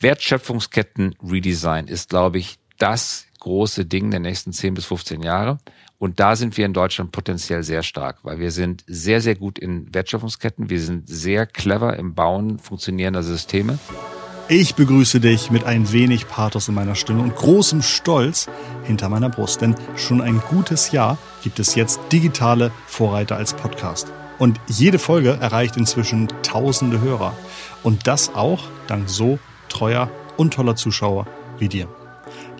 Wertschöpfungsketten-Redesign ist, glaube ich, das große Ding der nächsten 10 bis 15 Jahre. Und da sind wir in Deutschland potenziell sehr stark, weil wir sind sehr, sehr gut in Wertschöpfungsketten. Wir sind sehr clever im Bauen funktionierender Systeme. Ich begrüße dich mit ein wenig Pathos in meiner Stimme und großem Stolz hinter meiner Brust. Denn schon ein gutes Jahr gibt es jetzt digitale Vorreiter als Podcast. Und jede Folge erreicht inzwischen tausende Hörer. Und das auch dank so treuer und toller Zuschauer wie dir.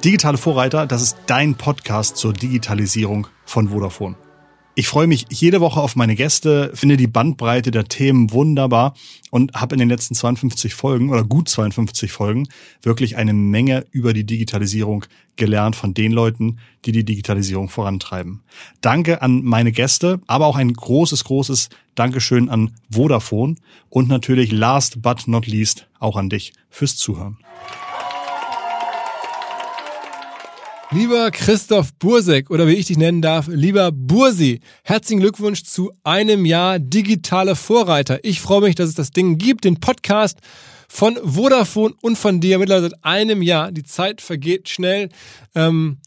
Digitale Vorreiter, das ist dein Podcast zur Digitalisierung von Vodafone. Ich freue mich jede Woche auf meine Gäste, finde die Bandbreite der Themen wunderbar und habe in den letzten 52 Folgen oder gut 52 Folgen wirklich eine Menge über die Digitalisierung gelernt von den Leuten, die die Digitalisierung vorantreiben. Danke an meine Gäste, aber auch ein großes, großes Dankeschön an Vodafone und natürlich last but not least auch an dich fürs Zuhören. Lieber Christoph Bursek oder wie ich dich nennen darf, lieber Bursi, herzlichen Glückwunsch zu einem Jahr digitale Vorreiter. Ich freue mich, dass es das Ding gibt, den Podcast von Vodafone und von dir mittlerweile seit einem Jahr. Die Zeit vergeht schnell. Ähm,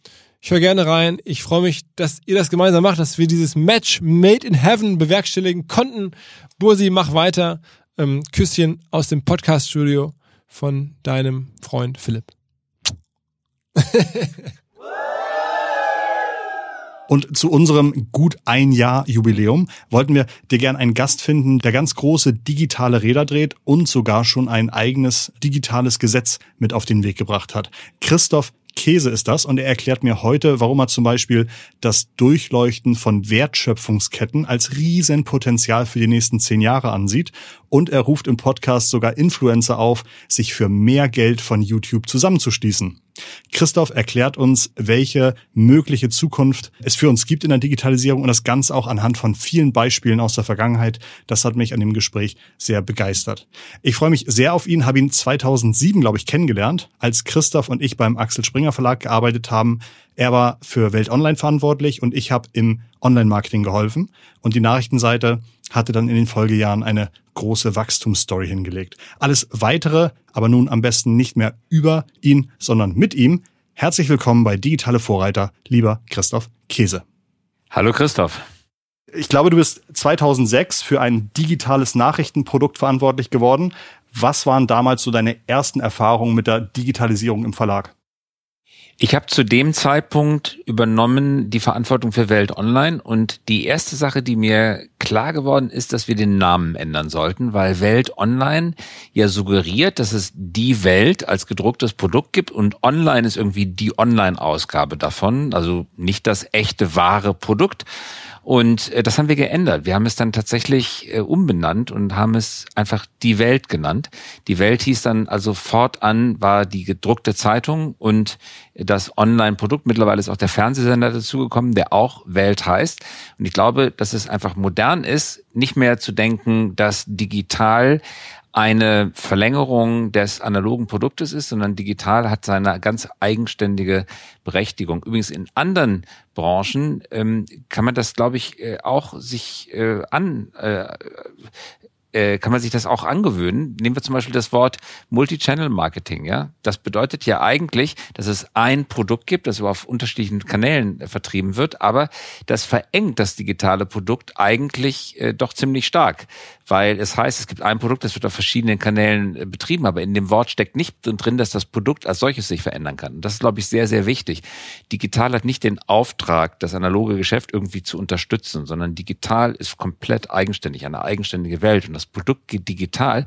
ich höre gerne rein. Ich freue mich, dass ihr das gemeinsam macht, dass wir dieses Match Made in Heaven bewerkstelligen konnten. Bursi, mach weiter. Ähm, Küsschen aus dem Podcast-Studio von deinem Freund Philipp. Und zu unserem gut ein Jahr Jubiläum wollten wir dir gern einen Gast finden, der ganz große digitale Räder dreht und sogar schon ein eigenes digitales Gesetz mit auf den Weg gebracht hat. Christoph Käse ist das und er erklärt mir heute, warum er zum Beispiel das Durchleuchten von Wertschöpfungsketten als Riesenpotenzial für die nächsten zehn Jahre ansieht und er ruft im Podcast sogar Influencer auf, sich für mehr Geld von YouTube zusammenzuschließen. Christoph erklärt uns, welche mögliche Zukunft es für uns gibt in der Digitalisierung und das Ganze auch anhand von vielen Beispielen aus der Vergangenheit. Das hat mich an dem Gespräch sehr begeistert. Ich freue mich sehr auf ihn, habe ihn 2007, glaube ich, kennengelernt, als Christoph und ich beim Axel Springer Verlag gearbeitet haben. Er war für Welt Online verantwortlich und ich habe im Online-Marketing geholfen. Und die Nachrichtenseite hatte dann in den Folgejahren eine große Wachstumsstory hingelegt. Alles weitere, aber nun am besten nicht mehr über ihn, sondern mit ihm. Herzlich willkommen bei Digitale Vorreiter, lieber Christoph Käse. Hallo Christoph. Ich glaube, du bist 2006 für ein digitales Nachrichtenprodukt verantwortlich geworden. Was waren damals so deine ersten Erfahrungen mit der Digitalisierung im Verlag? Ich habe zu dem Zeitpunkt übernommen die Verantwortung für Welt Online und die erste Sache, die mir klar geworden ist, dass wir den Namen ändern sollten, weil Welt Online ja suggeriert, dass es die Welt als gedrucktes Produkt gibt und Online ist irgendwie die Online-Ausgabe davon, also nicht das echte wahre Produkt. Und äh, das haben wir geändert. Wir haben es dann tatsächlich äh, umbenannt und haben es einfach die Welt genannt. Die Welt hieß dann also fortan war die gedruckte Zeitung und das Online-Produkt. Mittlerweile ist auch der Fernsehsender dazugekommen, der auch Welt heißt. Und ich glaube, dass es einfach modern ist, nicht mehr zu denken, dass digital eine Verlängerung des analogen Produktes ist, sondern digital hat seine ganz eigenständige Berechtigung. Übrigens in anderen Branchen ähm, kann man das, glaube ich, äh, auch sich äh, an äh, äh, kann man sich das auch angewöhnen. Nehmen wir zum Beispiel das Wort Multi-Channel Marketing. Ja, das bedeutet ja eigentlich, dass es ein Produkt gibt, das auf unterschiedlichen Kanälen äh, vertrieben wird, aber das verengt das digitale Produkt eigentlich äh, doch ziemlich stark, weil es heißt, es gibt ein Produkt, das wird auf verschiedenen Kanälen äh, betrieben, aber in dem Wort steckt nicht drin, dass das Produkt als solches sich verändern kann. Und das ist, glaube ich, sehr, sehr wichtig. Digital hat nicht den Auftrag, das analoge Geschäft irgendwie zu unterstützen, sondern digital ist komplett eigenständig, eine eigenständige Welt. Und das Produkt digital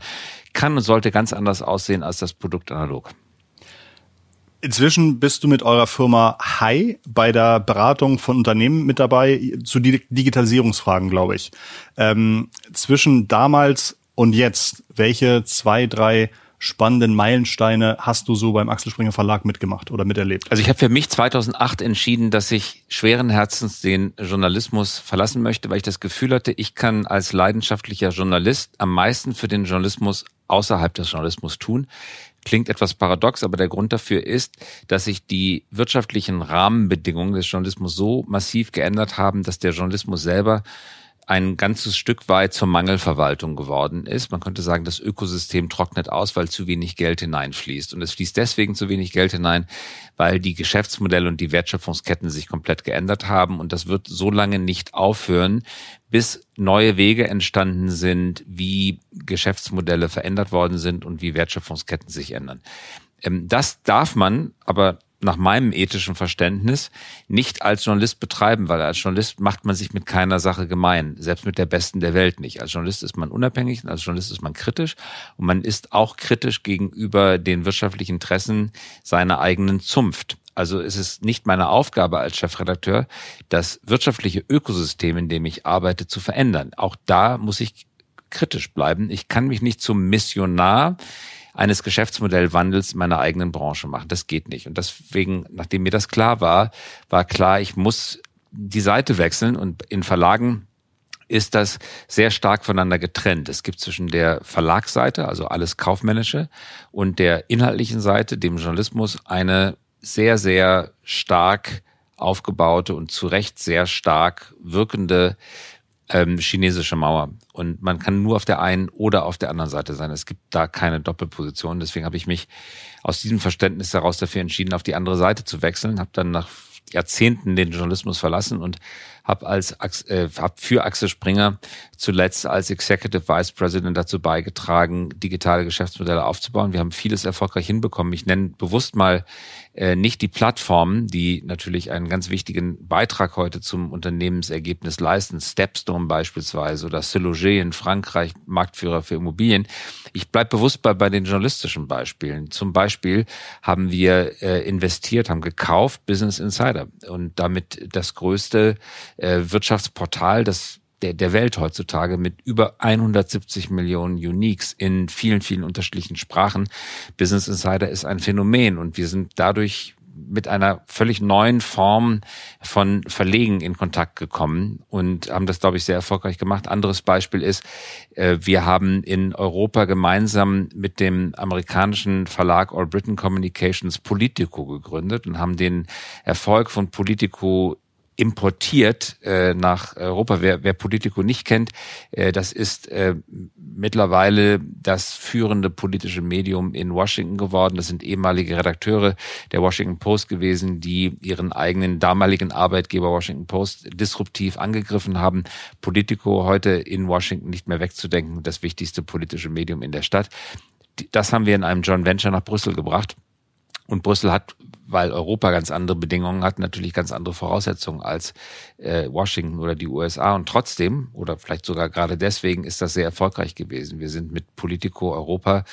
kann und sollte ganz anders aussehen als das Produkt analog. Inzwischen bist du mit eurer Firma Hi bei der Beratung von Unternehmen mit dabei zu Digitalisierungsfragen, glaube ich. Ähm, zwischen damals und jetzt, welche zwei, drei spannenden Meilensteine hast du so beim Axel Springer Verlag mitgemacht oder miterlebt? Also ich habe für mich 2008 entschieden, dass ich schweren Herzens den Journalismus verlassen möchte, weil ich das Gefühl hatte, ich kann als leidenschaftlicher Journalist am meisten für den Journalismus außerhalb des Journalismus tun. Klingt etwas paradox, aber der Grund dafür ist, dass sich die wirtschaftlichen Rahmenbedingungen des Journalismus so massiv geändert haben, dass der Journalismus selber ein ganzes Stück weit zur Mangelverwaltung geworden ist. Man könnte sagen, das Ökosystem trocknet aus, weil zu wenig Geld hineinfließt. Und es fließt deswegen zu wenig Geld hinein, weil die Geschäftsmodelle und die Wertschöpfungsketten sich komplett geändert haben. Und das wird so lange nicht aufhören, bis neue Wege entstanden sind, wie Geschäftsmodelle verändert worden sind und wie Wertschöpfungsketten sich ändern. Ähm, das darf man aber nach meinem ethischen Verständnis nicht als Journalist betreiben, weil als Journalist macht man sich mit keiner Sache gemein, selbst mit der besten der Welt nicht. Als Journalist ist man unabhängig, als Journalist ist man kritisch und man ist auch kritisch gegenüber den wirtschaftlichen Interessen seiner eigenen Zunft. Also es ist nicht meine Aufgabe als Chefredakteur, das wirtschaftliche Ökosystem, in dem ich arbeite, zu verändern. Auch da muss ich kritisch bleiben. Ich kann mich nicht zum Missionar eines Geschäftsmodellwandels meiner eigenen Branche machen. Das geht nicht. Und deswegen, nachdem mir das klar war, war klar, ich muss die Seite wechseln und in Verlagen ist das sehr stark voneinander getrennt. Es gibt zwischen der Verlagsseite, also alles Kaufmännische, und der inhaltlichen Seite, dem Journalismus, eine sehr, sehr stark aufgebaute und zu Recht sehr stark wirkende ähm, chinesische Mauer. Und man kann nur auf der einen oder auf der anderen Seite sein. Es gibt da keine Doppelposition. Deswegen habe ich mich aus diesem Verständnis heraus dafür entschieden, auf die andere Seite zu wechseln. Habe dann nach Jahrzehnten den Journalismus verlassen und habe als äh, hab für Axel Springer zuletzt als Executive Vice President dazu beigetragen, digitale Geschäftsmodelle aufzubauen. Wir haben vieles erfolgreich hinbekommen. Ich nenne bewusst mal äh, nicht die Plattformen, die natürlich einen ganz wichtigen Beitrag heute zum Unternehmensergebnis leisten. Stepstone beispielsweise oder Siloger in Frankreich, Marktführer für Immobilien. Ich bleib bewusst bei, bei den journalistischen Beispielen. Zum Beispiel haben wir äh, investiert, haben gekauft Business Insider und damit das größte äh, Wirtschaftsportal, das der, der Welt heutzutage mit über 170 Millionen Uniques in vielen, vielen unterschiedlichen Sprachen. Business Insider ist ein Phänomen und wir sind dadurch mit einer völlig neuen Form von Verlegen in Kontakt gekommen und haben das, glaube ich, sehr erfolgreich gemacht. Anderes Beispiel ist, äh, wir haben in Europa gemeinsam mit dem amerikanischen Verlag All Britain Communications Politico gegründet und haben den Erfolg von Politico importiert äh, nach Europa. Wer, wer Politico nicht kennt, äh, das ist äh, mittlerweile das führende politische Medium in Washington geworden. Das sind ehemalige Redakteure der Washington Post gewesen, die ihren eigenen damaligen Arbeitgeber Washington Post disruptiv angegriffen haben. Politico heute in Washington nicht mehr wegzudenken, das wichtigste politische Medium in der Stadt. Das haben wir in einem Joint Venture nach Brüssel gebracht. Und Brüssel hat weil Europa ganz andere Bedingungen hat, natürlich ganz andere Voraussetzungen als äh, Washington oder die USA. Und trotzdem, oder vielleicht sogar gerade deswegen, ist das sehr erfolgreich gewesen. Wir sind mit Politico Europa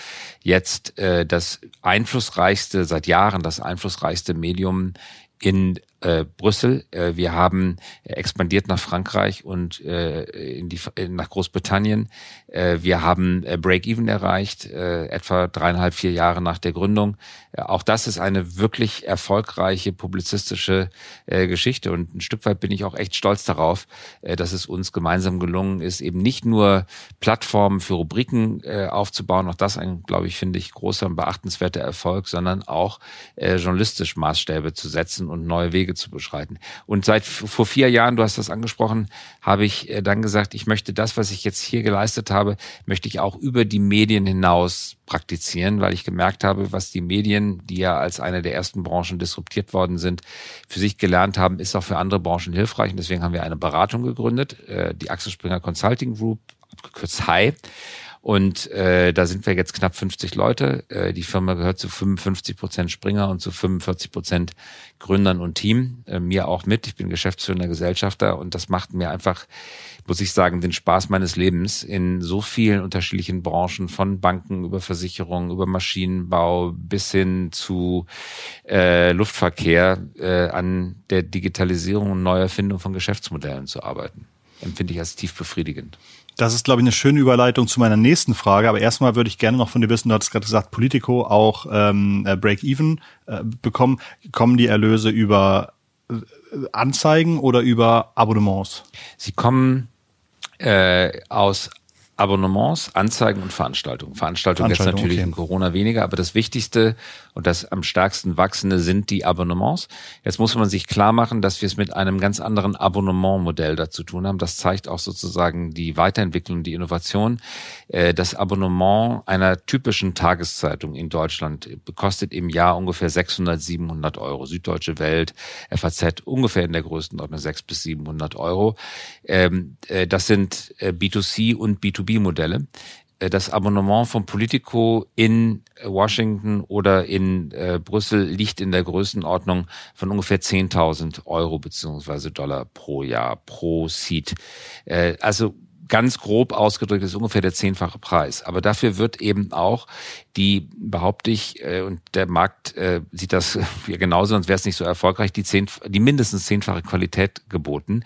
jetzt äh, das einflussreichste, seit Jahren das einflussreichste Medium in äh, Brüssel. Äh, wir haben expandiert nach Frankreich und äh, in die, nach Großbritannien. Äh, wir haben äh, Break-Even erreicht, äh, etwa dreieinhalb, vier Jahre nach der Gründung. Äh, auch das ist eine wirklich erfolgreiche publizistische äh, Geschichte und ein Stück weit bin ich auch echt stolz darauf, äh, dass es uns gemeinsam gelungen ist, eben nicht nur Plattformen für Rubriken äh, aufzubauen, auch das ein, glaube ich, finde ich, großer und beachtenswerter Erfolg, sondern auch äh, journalistisch Maßstäbe zu setzen und neue Wege zu beschreiten. Und seit vor vier Jahren, du hast das angesprochen, habe ich äh, dann gesagt, ich möchte das, was ich jetzt hier geleistet habe, möchte ich auch über die Medien hinaus praktizieren, weil ich gemerkt habe, was die Medien, die ja als eine der ersten Branchen disruptiert worden sind, für sich gelernt haben, ist auch für andere Branchen hilfreich. Und deswegen haben wir eine Beratung gegründet, äh, die Axel Springer Consulting Group, abgekürzt HI. Und äh, da sind wir jetzt knapp 50 Leute. Äh, die Firma gehört zu 55 Prozent Springer und zu 45 Prozent Gründern und Team. Äh, mir auch mit. Ich bin geschäftsführender Gesellschafter und das macht mir einfach, muss ich sagen, den Spaß meines Lebens in so vielen unterschiedlichen Branchen, von Banken über Versicherungen, über Maschinenbau bis hin zu äh, Luftverkehr äh, an der Digitalisierung und Neuerfindung von Geschäftsmodellen zu arbeiten. Empfinde ich als tief befriedigend. Das ist, glaube ich, eine schöne Überleitung zu meiner nächsten Frage. Aber erstmal würde ich gerne noch von dir wissen, du hattest gerade gesagt, Politico auch ähm, äh, Break-Even äh, bekommen. Kommen die Erlöse über äh, Anzeigen oder über Abonnements? Sie kommen äh, aus Abonnements, Anzeigen und Veranstaltungen. Veranstaltungen jetzt natürlich okay. in Corona weniger, aber das Wichtigste und das am stärksten wachsende sind die Abonnements. Jetzt muss man sich klar machen, dass wir es mit einem ganz anderen Abonnementmodell dazu tun haben. Das zeigt auch sozusagen die Weiterentwicklung, die Innovation. Äh, Das Abonnement einer typischen Tageszeitung in Deutschland kostet im Jahr ungefähr 600, 700 Euro. Süddeutsche Welt, FAZ ungefähr in der Größenordnung 600 bis 700 Euro. Ähm, äh, Das sind äh, B2C und B2B-Modelle. Äh, Das Abonnement von Politico in Washington oder in äh, Brüssel liegt in der Größenordnung von ungefähr 10.000 Euro beziehungsweise Dollar pro Jahr, pro Seat. Äh, also ganz grob ausgedrückt ist ungefähr der zehnfache Preis. Aber dafür wird eben auch die, behaupte ich, äh, und der Markt äh, sieht das ja genauso, sonst wäre es nicht so erfolgreich, die, zehn, die mindestens zehnfache Qualität geboten.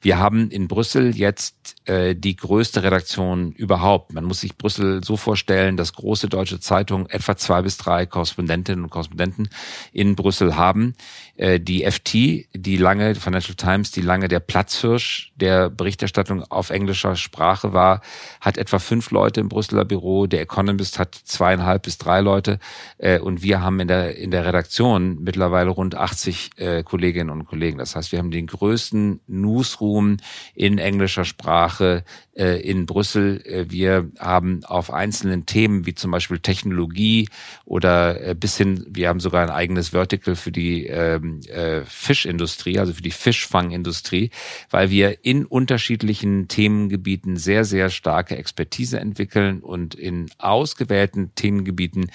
Wir haben in Brüssel jetzt äh, die größte Redaktion überhaupt. Man muss sich Brüssel so vorstellen, dass große deutsche Zeitungen etwa zwei bis drei Korrespondentinnen und Korrespondenten in Brüssel haben. Äh, die FT, die lange, Financial Times, die lange der Platzhirsch der Berichterstattung auf englischer Sprache war, hat etwa fünf Leute im Brüsseler Büro. Der Economist hat zweieinhalb bis drei Leute. Äh, und wir haben in der, in der Redaktion mittlerweile rund 80 äh, Kolleginnen und Kollegen. Das heißt, wir haben den größten Newsroom in englischer Sprache äh, in Brüssel. Äh, wir haben auf einzelnen Themen wie zum Beispiel Technologie oder äh, bis hin, wir haben sogar ein eigenes Vertical für die ähm, äh, Fischindustrie, also für die Fischfangindustrie, weil wir in unterschiedlichen Themengebieten sehr, sehr starke Expertise entwickeln und in ausgewählten Themengebieten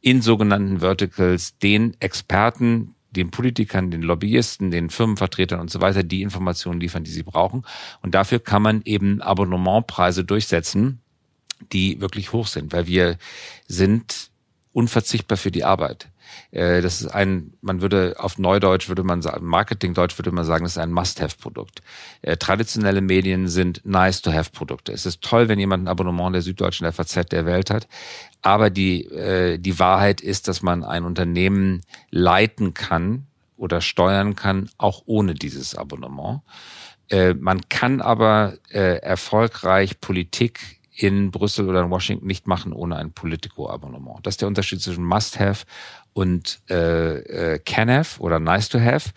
in sogenannten Verticals den Experten, den Politikern, den Lobbyisten, den Firmenvertretern und so weiter die Informationen liefern, die sie brauchen. Und dafür kann man eben Abonnementpreise durchsetzen, die wirklich hoch sind, weil wir sind unverzichtbar für die Arbeit. Äh, Das ist ein, man würde auf Neudeutsch würde man sagen, Marketingdeutsch würde man sagen, das ist ein Must-Have-Produkt. Äh, Traditionelle Medien sind Nice-to-Have-Produkte. Es ist toll, wenn jemand ein Abonnement der Süddeutschen FAZ der Welt hat, aber die, äh, die Wahrheit ist, dass man ein Unternehmen leiten kann oder steuern kann, auch ohne dieses Abonnement. Man kann aber erfolgreich Politik in Brüssel oder in Washington nicht machen ohne ein Politico-Abonnement. Das ist der Unterschied zwischen Must-Have und äh, äh, Can-Have oder Nice-to-Have.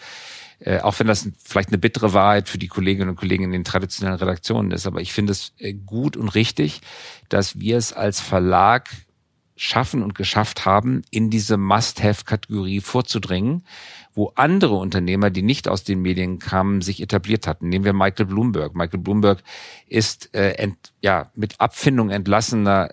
Äh, auch wenn das vielleicht eine bittere Wahrheit für die Kolleginnen und Kollegen in den traditionellen Redaktionen ist. Aber ich finde es äh, gut und richtig, dass wir es als Verlag schaffen und geschafft haben, in diese Must-Have-Kategorie vorzudringen, wo andere Unternehmer, die nicht aus den Medien kamen, sich etabliert hatten. Nehmen wir Michael Bloomberg. Michael Bloomberg ist äh, ent, ja mit Abfindung entlassener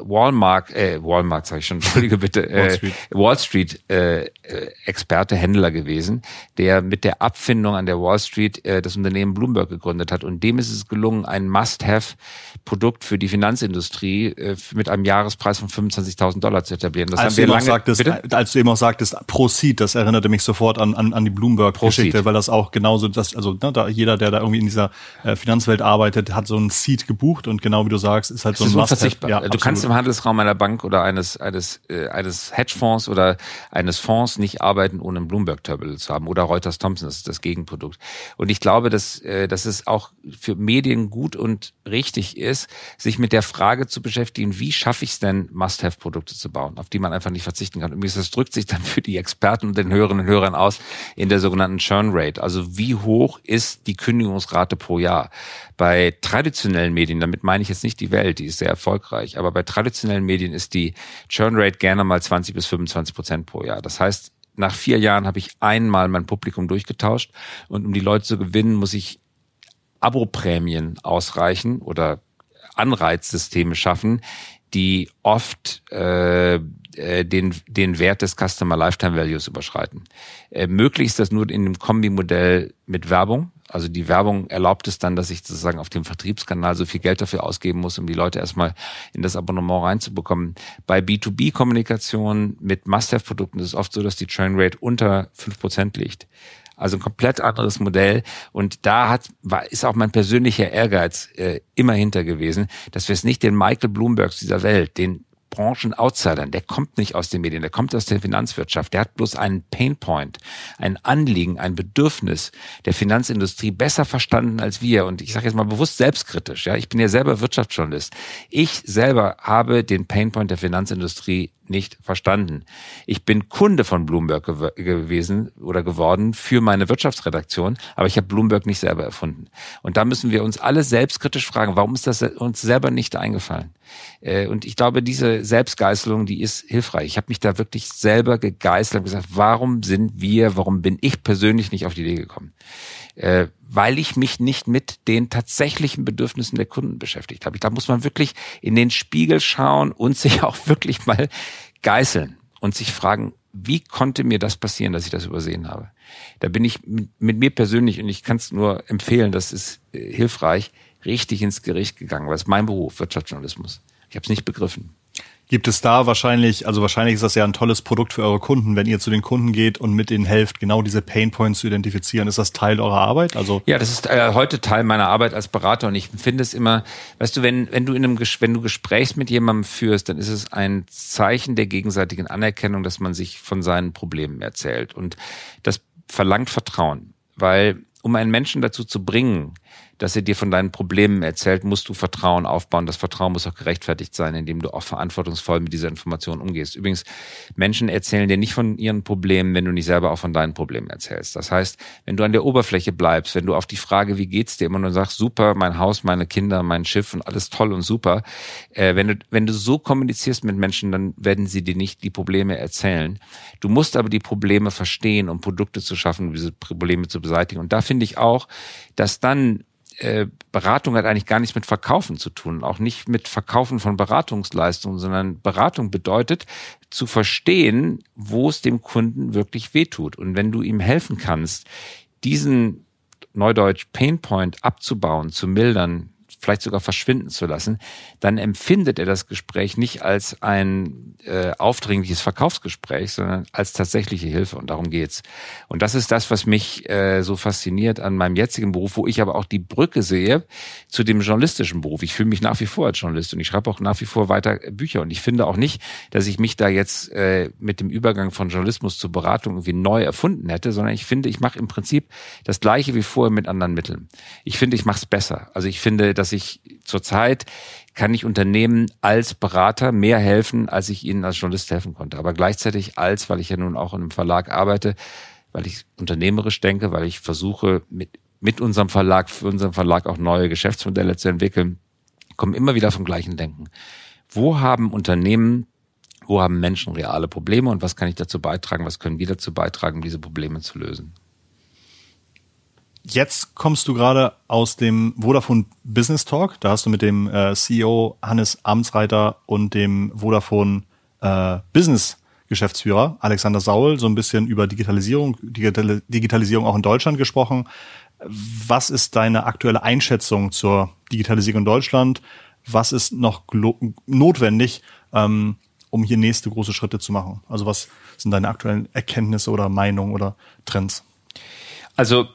Walmart, äh, Walmart sage ich schon, entschuldige bitte, äh, Wall Street. Äh, äh, Experte, Händler gewesen, der mit der Abfindung an der Wall Street äh, das Unternehmen Bloomberg gegründet hat. Und dem ist es gelungen, ein Must-Have-Produkt für die Finanzindustrie äh, mit einem Jahrespreis von 25.000 Dollar zu etablieren. Das als, haben du wir eben auch lange. sagtest, Bitte? als du eben auch sagtest, pro Seed, das erinnerte mich sofort an, an, an die Bloomberg-Geschichte, weil das auch genauso, das, also ne, da, jeder, der da irgendwie in dieser äh, Finanzwelt arbeitet, hat so ein Seed gebucht und genau wie du sagst, ist halt Es so ein ist Must-Have. unverzichtbar. Ja, du absolut. kannst im Handelsraum einer Bank oder eines eines äh, eines Hedgefonds oder eines Fonds nicht arbeiten, ohne ein Bloomberg Terminal zu haben oder Reuters Thompson, das ist das Gegenprodukt. Und ich glaube, dass äh, dass es auch für Medien gut und richtig ist, sich mit der Frage zu beschäftigen, wie schaffe ich es denn, Must-have-Produkte zu bauen, auf die man einfach nicht verzichten kann. Übrigens, das drückt sich dann für die Experten und den Hörerinnen und Hörern aus in der sogenannten Churn Rate. Also wie hoch ist die Kündigungsrate pro Jahr? Bei traditionellen Medien, damit meine ich jetzt nicht die Welt, die ist sehr erfolgreich, aber bei traditionellen Medien ist die Churn Rate gerne mal 20 bis 25 Prozent pro Jahr. Das heißt, nach vier Jahren habe ich einmal mein Publikum durchgetauscht und um die Leute zu gewinnen, muss ich Aboprämien ausreichen oder Anreizsysteme schaffen, die oft äh, äh, den, den Wert des Customer Lifetime Values überschreiten. Äh, möglich ist das nur in dem Kombi-Modell mit Werbung. Also die Werbung erlaubt es dann, dass ich sozusagen auf dem Vertriebskanal so viel Geld dafür ausgeben muss, um die Leute erstmal in das Abonnement reinzubekommen. Bei B2B-Kommunikation mit Must-Have-Produkten ist es oft so, dass die Churn Rate unter fünf Prozent liegt. Also ein komplett anderes Modell. Und da hat, war, ist auch mein persönlicher Ehrgeiz äh, immer hinter gewesen, dass wir es nicht den Michael Bloombergs dieser Welt, den Branchen-Outsidern, der kommt nicht aus den Medien, der kommt aus der Finanzwirtschaft, der hat bloß einen Painpoint, ein Anliegen, ein Bedürfnis der Finanzindustrie besser verstanden als wir. Und ich sage jetzt mal bewusst selbstkritisch, ja, ich bin ja selber Wirtschaftsjournalist. Ich selber habe den Painpoint der Finanzindustrie nicht verstanden. Ich bin Kunde von Bloomberg gew gewesen oder geworden für meine Wirtschaftsredaktion, aber ich habe Bloomberg nicht selber erfunden. Und da müssen wir uns alle selbstkritisch fragen, warum ist das uns selber nicht eingefallen? Äh, und ich glaube, diese Selbstgeißelung, die ist hilfreich. Ich habe mich da wirklich selber gegeißelt und gesagt, warum sind wir, warum bin ich persönlich nicht auf die Idee gekommen? Äh, weil ich mich nicht mit den tatsächlichen Bedürfnissen der Kunden beschäftigt habe. Ich glaube, muss man wirklich in den Spiegel schauen und sich auch wirklich mal geißeln und sich fragen, wie konnte mir das passieren, dass ich das übersehen habe? Da bin ich mit, mit mir persönlich, und ich kann es nur empfehlen, das ist äh, hilfreich, richtig ins Gericht gegangen, weil es mein Beruf, Wirtschaftsjournalismus. Ich habe es nicht begriffen. Gibt es da wahrscheinlich, also wahrscheinlich ist das ja ein tolles Produkt für eure Kunden, wenn ihr zu den Kunden geht und mit ihnen helft, genau diese Pain Points zu identifizieren. Ist das Teil eurer Arbeit? Also ja, das ist äh, heute Teil meiner Arbeit als Berater und ich finde es immer, weißt du, wenn wenn du in einem wenn du Gesprächs mit jemandem führst, dann ist es ein Zeichen der gegenseitigen Anerkennung, dass man sich von seinen Problemen erzählt und das verlangt Vertrauen, weil um einen Menschen dazu zu bringen, dass er dir von deinen Problemen erzählt, musst du Vertrauen aufbauen. Das Vertrauen muss auch gerechtfertigt sein, indem du auch verantwortungsvoll mit dieser Information umgehst. Übrigens, Menschen erzählen dir nicht von ihren Problemen, wenn du nicht selber auch von deinen Problemen erzählst. Das heißt, wenn du an der Oberfläche bleibst, wenn du auf die Frage, wie geht's dir immer nur sagst, super, mein Haus, meine Kinder, mein Schiff und alles toll und super, äh, wenn du, wenn du so kommunizierst mit Menschen, dann werden sie dir nicht die Probleme erzählen. Du musst aber die Probleme verstehen, um Produkte zu schaffen, diese Probleme zu beseitigen. Und da finde ich auch, dass dann äh, Beratung hat eigentlich gar nichts mit Verkaufen zu tun, auch nicht mit Verkaufen von Beratungsleistungen, sondern Beratung bedeutet zu verstehen, wo es dem Kunden wirklich wehtut. Und wenn du ihm helfen kannst, diesen Neudeutsch Painpoint abzubauen, zu mildern, vielleicht sogar verschwinden zu lassen, dann empfindet er das Gespräch nicht als ein äh, aufdringliches Verkaufsgespräch, sondern als tatsächliche Hilfe. Und darum geht's. Und das ist das, was mich äh, so fasziniert an meinem jetzigen Beruf, wo ich aber auch die Brücke sehe zu dem journalistischen Beruf. Ich fühle mich nach wie vor als Journalist und ich schreibe auch nach wie vor weiter Bücher. Und ich finde auch nicht, dass ich mich da jetzt äh, mit dem Übergang von Journalismus zur Beratung irgendwie neu erfunden hätte, sondern ich finde, ich mache im Prinzip das Gleiche wie vorher mit anderen Mitteln. Ich finde, ich mache es besser. Also ich finde, dass ich zurzeit kann ich Unternehmen als Berater mehr helfen, als ich ihnen als Journalist helfen konnte. Aber gleichzeitig als, weil ich ja nun auch in einem Verlag arbeite, weil ich unternehmerisch denke, weil ich versuche, mit, mit unserem Verlag, für unseren Verlag auch neue Geschäftsmodelle zu entwickeln, kommen immer wieder vom gleichen Denken. Wo haben Unternehmen, wo haben Menschen reale Probleme und was kann ich dazu beitragen, was können wir dazu beitragen, diese Probleme zu lösen? Jetzt kommst du gerade aus dem Vodafone Business Talk. Da hast du mit dem äh, CEO Hannes Amtsreiter und dem Vodafone äh, Business Geschäftsführer Alexander Saul so ein bisschen über Digitalisierung, Digital Digitalisierung auch in Deutschland gesprochen. Was ist deine aktuelle Einschätzung zur Digitalisierung in Deutschland? Was ist noch notwendig, ähm, um hier nächste große Schritte zu machen? Also was sind deine aktuellen Erkenntnisse oder Meinungen oder Trends? Also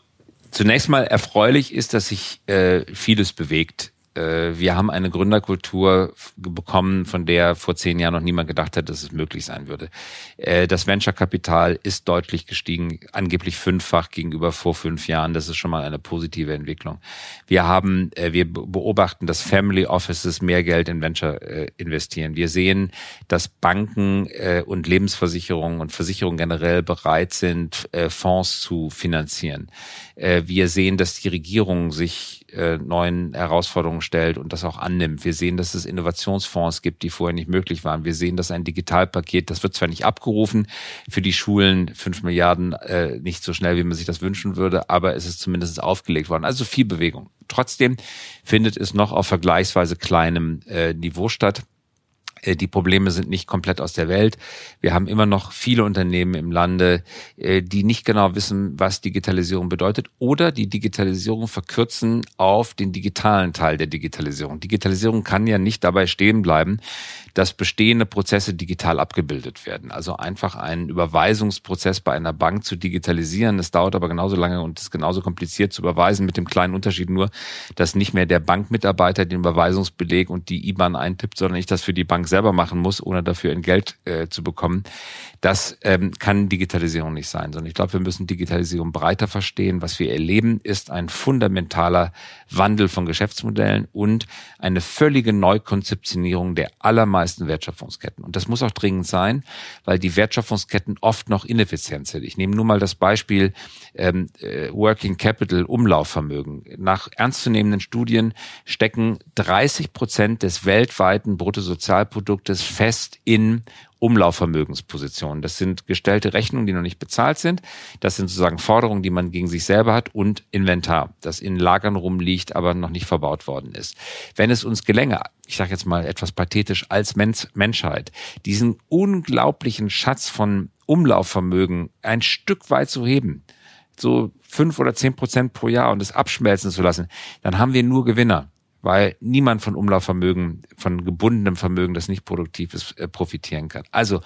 Zunächst mal erfreulich ist, dass sich äh, vieles bewegt äh, wir haben eine Gründerkultur bekommen, von der vor zehn Jahren noch niemand gedacht hat, dass es möglich sein würde. Äh, das Venture-Kapital ist deutlich gestiegen, angeblich fünffach gegenüber vor fünf Jahren. Das ist schon mal eine positive Entwicklung. Wir haben, äh, wir beobachten, dass Family Offices mehr Geld in Venture investieren. Wir sehen, dass Banken und Lebensversicherungen und Versicherungen generell bereit sind, Fonds zu finanzieren. Wir sehen, dass die Regierung sich neuen Herausforderungen stellt und das auch annimmt. Wir sehen, dass es Innovationsfonds gibt, die vorher nicht möglich waren. Wir sehen, dass ein Digitalpaket, das wird zwar nicht abgerufen für die Schulen, fünf Milliarden äh, nicht so schnell, wie man sich das wünschen würde, aber es ist zumindest aufgelegt worden. Also viel Bewegung. Trotzdem findet es noch auf vergleichsweise kleinem äh, Niveau statt. Äh, die Probleme sind nicht komplett aus der Welt. Wir haben immer noch viele Unternehmen im Lande, äh, die nicht genau wissen, was Digitalisierung bedeutet oder die Digitalisierung verkürzen auf den digitalen Teil der Digitalisierung. Digitalisierung kann ja nicht dabei stehen bleiben, dass bestehende Prozesse digital abgebildet werden. Also einfach einen Überweisungsprozess bei einer Bank zu digitalisieren. Das dauert aber genauso lange und ist genauso kompliziert zu überweisen mit dem kleinen Unterschied nur, dass nicht mehr der Bankmitarbeiter den Überweisungsbeleg und die IBAN eintippt, sondern ich das für die Bank selber machen muss, ohne dafür ein Geld äh, zu bekommen. Das ähm, kann Digitalisierung nicht sein, sondern ich glaube, wir müssen Digitalisierung breiter verstehen. Was wir erleben, ist ein fundamentaler Wandel von Geschäftsmodellen und eine völlige Neukonzeptionierung der allermeisten Wertschöpfungsketten. Und das muss auch dringend sein, weil die Wertschöpfungsketten oft noch ineffizient sind. Ich nehme nur mal das Beispiel ähm, äh, Working Capital, Umlaufvermögen. Nach ernstzunehmenden Studien stecken 30 Prozent des weltweiten Bruttosozialproduktes fest in Umlaufvermögenspositionen. Das sind gestellte Rechnungen, die noch nicht bezahlt sind. Das sind sozusagen Forderungen, die man gegen sich selber hat und Inventar, das in Lagern rumliegt, aber noch nicht verbaut worden ist. Wenn es uns gelänge, ich sage jetzt mal etwas pathetisch, als Menschheit, diesen unglaublichen Schatz von Umlaufvermögen ein Stück weit zu heben, so fünf oder zehn Prozent pro Jahr und es abschmelzen zu lassen, dann haben wir nur Gewinner weil niemand von Umlaufvermögen, von gebundenem Vermögen, das nicht produktiv ist, äh, profitieren kann. Also,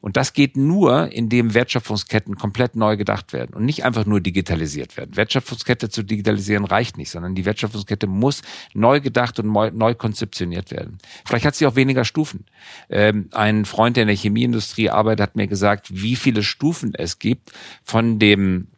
und das geht nur, indem Wertschöpfungsketten komplett neu gedacht werden und nicht einfach nur digitalisiert werden. Wertschöpfungskette zu digitalisieren reicht nicht, sondern die Wertschöpfungskette muss neu gedacht und neu, konzeptioniert werden. Vielleicht hat sie auch weniger Stufen. Ähm, ein Freund, der in der Chemieindustrie arbeitet, hat mir gesagt, wie viele Stufen es gibt von dem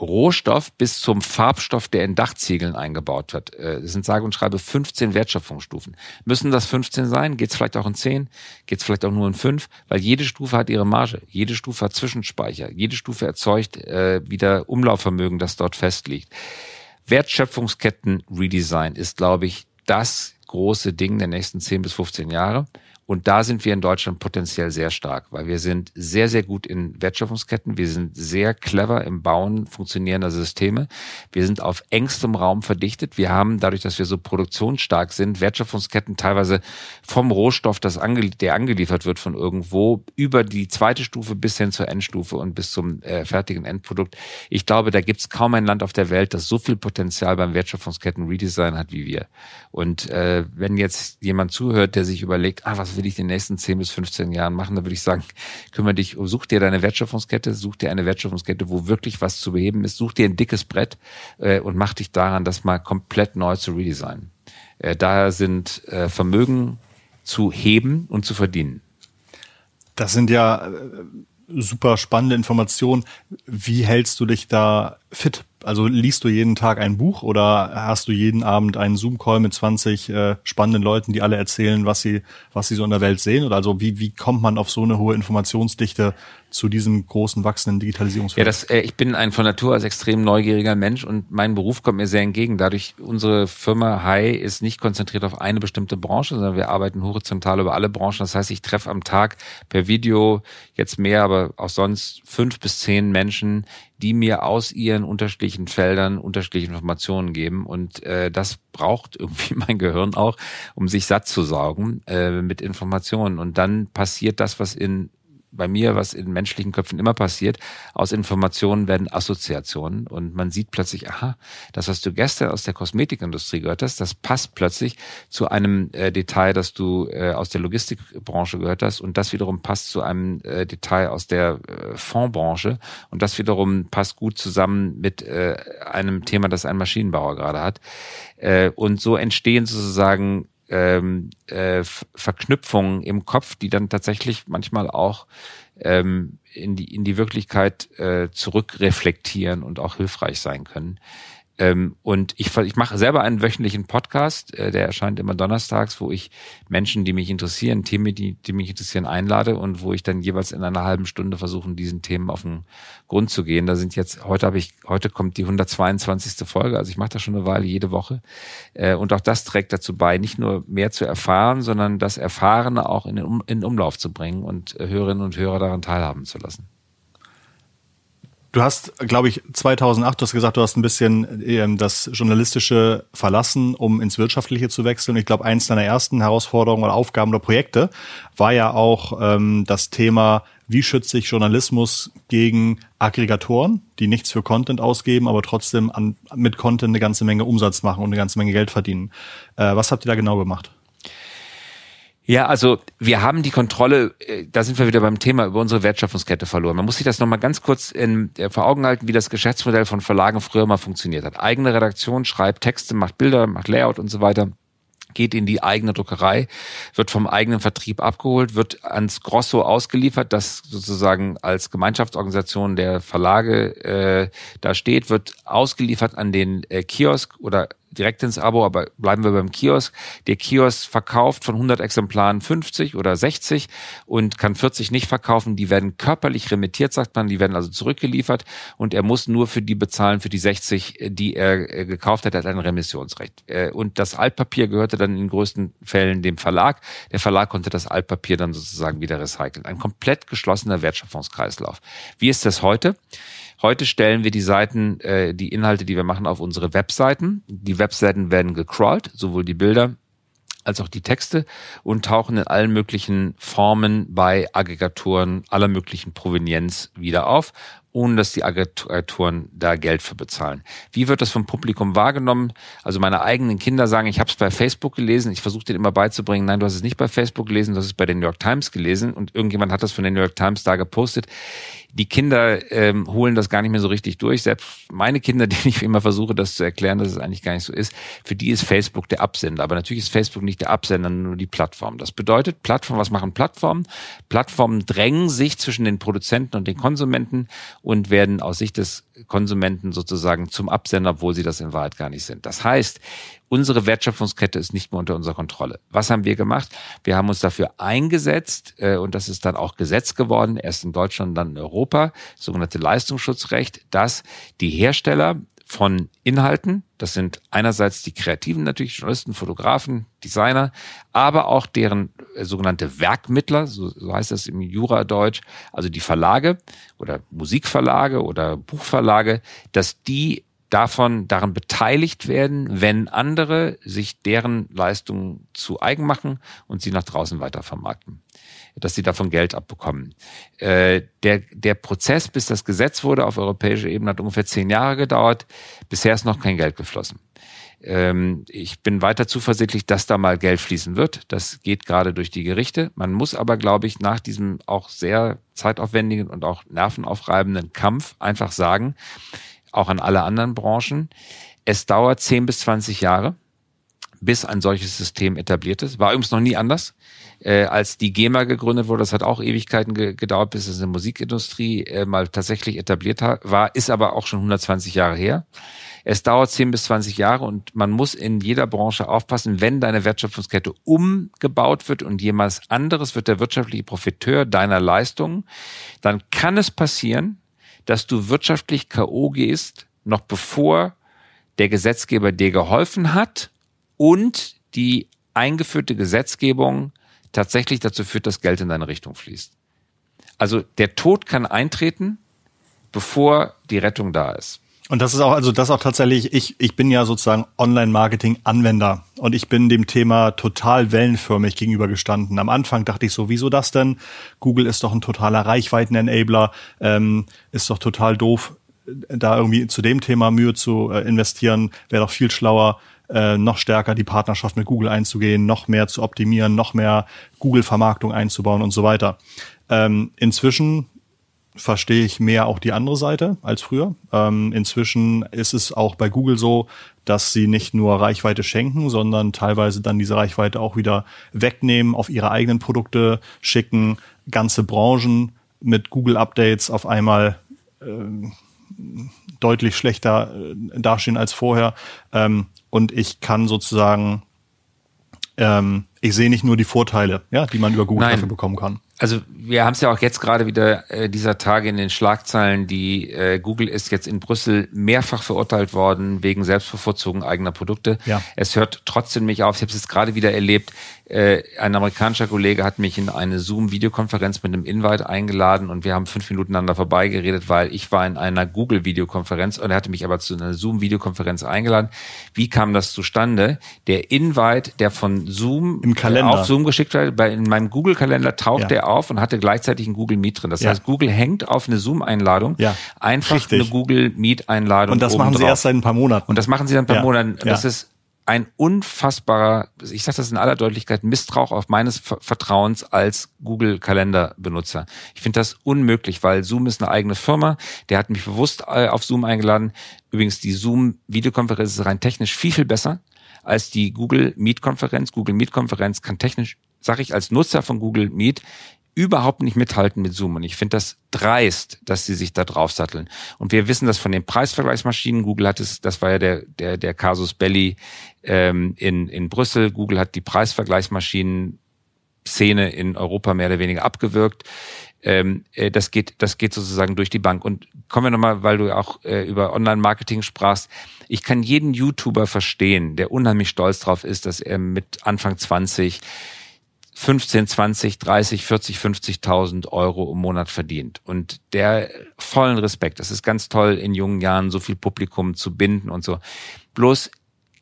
Rohstoff bis zum Farbstoff, der in Dachziegeln eingebaut wird. Äh, es sind sage und schreibe 15 Wertschöpfungsstufen. Müssen das 15 sein? Geht es vielleicht auch in 10? Geht es vielleicht auch nur in 5? Weil jede Stufe hat ihre Marge. Jede Stufe hat Zwischenspeicher. Jede Stufe erzeugt äh, wieder Umlaufvermögen, das dort festliegt. Wertschöpfungsketten Redesign ist, glaube ich, das große Ding der nächsten 10 bis 15 Jahre. Und da sind wir in Deutschland potenziell sehr stark, weil wir sind sehr, sehr gut in Wertschöpfungsketten. Wir sind sehr clever im Bauen funktionierender Systeme. Wir sind auf engstem Raum verdichtet. Wir haben dadurch, dass wir so produktionsstark sind, Wertschöpfungsketten teilweise vom Rohstoff, das ange der angeliefert wird von irgendwo, über die zweite Stufe bis hin zur Endstufe und bis zum äh, fertigen Endprodukt. Ich glaube, da gibt es kaum ein Land auf der Welt, das so viel Potenzial beim Wertschöpfungsketten Redesign hat wie wir. Und äh, wenn jetzt jemand zuhört, der sich überlegt, ah, was will ich in den nächsten 10 bis 15 Jahren machen, dann würde ich sagen, kümmere dich, such dir deine Wertschöpfungskette, such dir eine Wertschöpfungskette, wo wirklich was zu beheben ist, such dir ein dickes Brett äh, und mach dich daran, das mal komplett neu zu redesignen. Äh, daher sind äh, Vermögen zu heben und zu verdienen. Das sind ja äh, super spannende Informationen. Wie hältst du dich da fit also liest du jeden Tag ein Buch oder hast du jeden Abend einen Zoom-Call mit 20 äh, spannenden Leuten, die alle erzählen, was sie, was sie so in der Welt sehen? Oder also wie, wie kommt man auf so eine hohe Informationsdichte zu diesem großen wachsenden Digitalisierungsfeld? Ja, das, äh, ich bin ein von Natur aus extrem neugieriger Mensch und mein Beruf kommt mir sehr entgegen. Dadurch, unsere Firma Hi ist nicht konzentriert auf eine bestimmte Branche, sondern wir arbeiten horizontal über alle Branchen. Das heißt, ich treffe am Tag per Video jetzt mehr, aber auch sonst fünf bis zehn Menschen, die mir aus ihren unterschiedlichen Feldern unterschiedliche Informationen geben. Und äh, das braucht irgendwie mein Gehirn auch, um sich satt zu saugen äh, mit Informationen. Und dann passiert das, was in bei mir, was in menschlichen Köpfen immer passiert, aus Informationen werden Assoziationen. Und man sieht plötzlich, aha, das, was du gestern aus der Kosmetikindustrie gehört hast, das passt plötzlich zu einem äh, Detail, das du äh, aus der Logistikbranche gehört hast. Und das wiederum passt zu einem äh, Detail aus der äh, Fondsbranche. Und das wiederum passt gut zusammen mit äh, einem Thema, das ein Maschinenbauer gerade hat. Äh, und so entstehen sozusagen ähm, äh, Verknüpfungen im Kopf, die dann tatsächlich manchmal auch ähm, in, die, in die Wirklichkeit äh, zurückreflektieren und auch hilfreich sein können. Ähm, und ich, ich mache selber einen wöchentlichen Podcast, äh, der erscheint immer donnerstags, wo ich Menschen, die mich interessieren, Themen, die, die mich interessieren, einlade und wo ich dann jeweils in einer halben Stunde versuche, diesen Themen auf den Grund zu gehen. Da sind jetzt, heute habe ich, heute kommt die 122. Folge, also ich mache das schon eine Weile, jede Woche. Äh, und auch das trägt dazu bei, nicht nur mehr zu erfahren, sondern das Erfahrene auch in den um, in Umlauf zu bringen und äh, Hörerinnen und Hörer daran teilhaben zu lassen. Du hast, glaube ich, 2008, du hast gesagt, du hast ein bisschen ähm, das Journalistische verlassen, um ins Wirtschaftliche zu wechseln. Ich glaube, eins deiner ersten Herausforderungen oder Aufgaben oder Projekte war ja auch ähm, das Thema, wie schütze ich Journalismus gegen Aggregatoren, die nichts für Content ausgeben, aber trotzdem an, mit Content eine ganze Menge Umsatz machen und eine ganze Menge Geld verdienen. Äh, was habt ihr da genau gemacht? Ja, also wir haben die Kontrolle, äh, da sind wir wieder beim Thema über unsere Wertschöpfungskette verloren. Man muss sich das nochmal ganz kurz in, äh, vor Augen halten, wie das Geschäftsmodell von Verlagen früher mal funktioniert hat. Eigene Redaktion schreibt Texte, macht Bilder, macht Layout und so weiter. geht in die eigene Druckerei, wird vom eigenen Vertrieb abgeholt, wird ans Grosso ausgeliefert, das sozusagen als Gemeinschaftsorganisation der Verlage äh, da steht, wird ausgeliefert an den äh, Kiosk oder direkt ins Abo, aber bleiben wir beim Kiosk. Der Kiosk verkauft von 100 Exemplaren 50 oder 60 und kann 40 nicht verkaufen. Die werden körperlich remittiert, sagt man. Die werden also zurückgeliefert und er muss nur für die bezahlen, für die 60, die er äh, gekauft hat. Er hat ein Remissionsrecht. Äh, und das Altpapier gehörte dann in den größten Fällen dem Verlag. Der Verlag konnte das Altpapier dann sozusagen wieder recyceln. Ein komplett geschlossener Wertschöpfungskreislauf. Wie ist das heute? Heute stellen wir die Seiten, äh, die Inhalte, die wir machen, auf unsere Webseiten. Die Webseiten werden gecrawlt, sowohl die Bilder als auch die Texte und tauchen in allen möglichen Formen bei Aggregatoren aller möglichen Provenienz wieder auf ohne dass die Agenturen da Geld für bezahlen. Wie wird das vom Publikum wahrgenommen? Also meine eigenen Kinder sagen, ich habe es bei Facebook gelesen, ich versuche denen immer beizubringen, nein, du hast es nicht bei Facebook gelesen, du hast es bei den New York Times gelesen und irgendjemand hat das von den New York Times da gepostet die Kinder ähm, holen das gar nicht mehr so richtig durch. Selbst meine Kinder, denen ich immer versuche, das zu erklären, dass es eigentlich gar nicht so ist, für die ist Facebook der Absender. Aber natürlich ist Facebook nicht der Absender, nur die Plattform. Das bedeutet, Plattform, was machen Plattformen? Plattformen drängen sich zwischen den Produzenten und den Konsumenten und werden aus Sicht des Konsumenten sozusagen zum Absender, obwohl sie das in Wahrheit gar nicht sind. Das heißt, unsere Wertschöpfungskette ist nicht mehr unter unserer Kontrolle. Was haben wir gemacht? Wir haben uns dafür eingesetzt äh, und das ist dann auch Gesetz geworden, erst in Deutschland, dann in Europa, sogenannte Leistungsschutzrecht, dass die Hersteller von Inhalten, das sind einerseits die Kreativen natürlich, Journalisten, Fotografen, Designer, aber auch deren äh, sogenannte Werkmittler, so, so heißt das im Jura-Deutsch, also die Verlage oder Musikverlage oder Buchverlage, dass die davon daran beteiligt werden, wenn andere sich deren Leistungen zu eigen machen und sie nach draußen weiter vermarkten, dass sie davon Geld abbekommen. Äh, der, der Prozess, bis das Gesetz wurde auf europäischer Ebene, hat ungefähr zehn Jahre gedauert. Bisher ist noch kein Geld geflossen. Ähm, ich bin weiter zuversichtlich, dass da mal Geld fließen wird. Das geht gerade durch die Gerichte. Man muss aber, glaube ich, nach diesem auch sehr zeitaufwendigen und auch nervenaufreibenden Kampf einfach sagen, auch an alle anderen Branchen. Es dauert 10 bis 20 Jahre, bis ein solches System etabliert ist. War übrigens noch nie anders. Äh, als die GEMA gegründet wurde, das hat auch Ewigkeiten ge gedauert, bis es in der Musikindustrie äh, mal tatsächlich etabliert war, ist aber auch schon 120 Jahre her. Es dauert 10 bis 20 Jahre und man muss in jeder Branche aufpassen, wenn deine Wertschöpfungskette umgebaut wird und jemand anderes wird der wirtschaftliche Profiteur deiner Leistungen, dann kann es passieren, dass du wirtschaftlich K.O. gehst, noch bevor der Gesetzgeber dir geholfen hat und die eingeführte Gesetzgebung tatsächlich dazu führt, dass Geld in deine Richtung fließt. Also der Tod kann eintreten, bevor die Rettung da ist. Und das ist auch, also das auch tatsächlich, ich, ich bin ja sozusagen Online-Marketing-Anwender und ich bin dem Thema total wellenförmig gegenübergestanden. Am Anfang dachte ich so, wieso das denn? Google ist doch ein totaler Reichweiten-Enabler, ähm, ist doch total doof, da irgendwie zu dem Thema Mühe zu äh, investieren, wäre doch viel schlauer, äh, noch stärker die Partnerschaft mit Google einzugehen, noch mehr zu optimieren, noch mehr Google-Vermarktung einzubauen und so weiter. Ähm, inzwischen verstehe ich mehr auch die andere Seite als früher. Ähm, inzwischen ist es auch bei Google so, dass sie nicht nur Reichweite schenken, sondern teilweise dann diese Reichweite auch wieder wegnehmen, auf ihre eigenen Produkte schicken, ganze Branchen mit Google-Updates auf einmal äh, deutlich schlechter äh, dastehen als vorher. Ähm, und ich kann sozusagen, ähm, ich sehe nicht nur die Vorteile, ja, die man über Google Nein. dafür bekommen kann also wir haben es ja auch jetzt gerade wieder äh, dieser Tage in den Schlagzeilen, die äh, Google ist jetzt in Brüssel mehrfach verurteilt worden wegen Selbstbevorzugung eigener Produkte. Ja. Es hört trotzdem nicht auf. Ich habe es jetzt gerade wieder erlebt. Äh, ein amerikanischer Kollege hat mich in eine Zoom-Videokonferenz mit einem Invite eingeladen und wir haben fünf Minuten aneinander vorbeigeredet, weil ich war in einer Google-Videokonferenz und er hatte mich aber zu einer Zoom-Videokonferenz eingeladen. Wie kam das zustande? Der Invite, der von Zoom Im Kalender. auf Zoom geschickt wurde, bei in meinem Google-Kalender taucht ja. der auf und hatte gleichzeitig ein Google Meet drin. Das ja. heißt, Google hängt auf eine Zoom-Einladung ja. einfach Richtig. eine Google Meet-Einladung. Und das machen sie drauf. erst seit ein paar Monaten. Und das machen sie dann ein paar ja. Monaten. Das ist ein unfassbarer, ich sage das in aller Deutlichkeit, Misstrauch auf meines Vertrauens als Google-Kalender-Benutzer. Ich finde das unmöglich, weil Zoom ist eine eigene Firma. Der hat mich bewusst äh, auf Zoom eingeladen. Übrigens, die Zoom-Videokonferenz ist rein technisch viel, viel besser als die Google Meet Konferenz. Google Meet Konferenz kann technisch, sage ich als Nutzer von Google Meet, überhaupt nicht mithalten mit Zoom. Und ich finde das dreist, dass sie sich da drauf satteln. Und wir wissen das von den Preisvergleichsmaschinen. Google hat es, das war ja der, der, der Casus Belli ähm, in, in Brüssel. Google hat die Preisvergleichsmaschinen Szene in Europa mehr oder weniger abgewirkt. Ähm, äh, das geht, das geht sozusagen durch die Bank. Und kommen wir nochmal, weil du auch äh, über Online-Marketing sprachst. Ich kann jeden YouTuber verstehen, der unheimlich stolz drauf ist, dass er mit Anfang 20 15, 20, 30, 40, 50.000 Euro im Monat verdient. Und der vollen Respekt. Das ist ganz toll, in jungen Jahren so viel Publikum zu binden und so. Bloß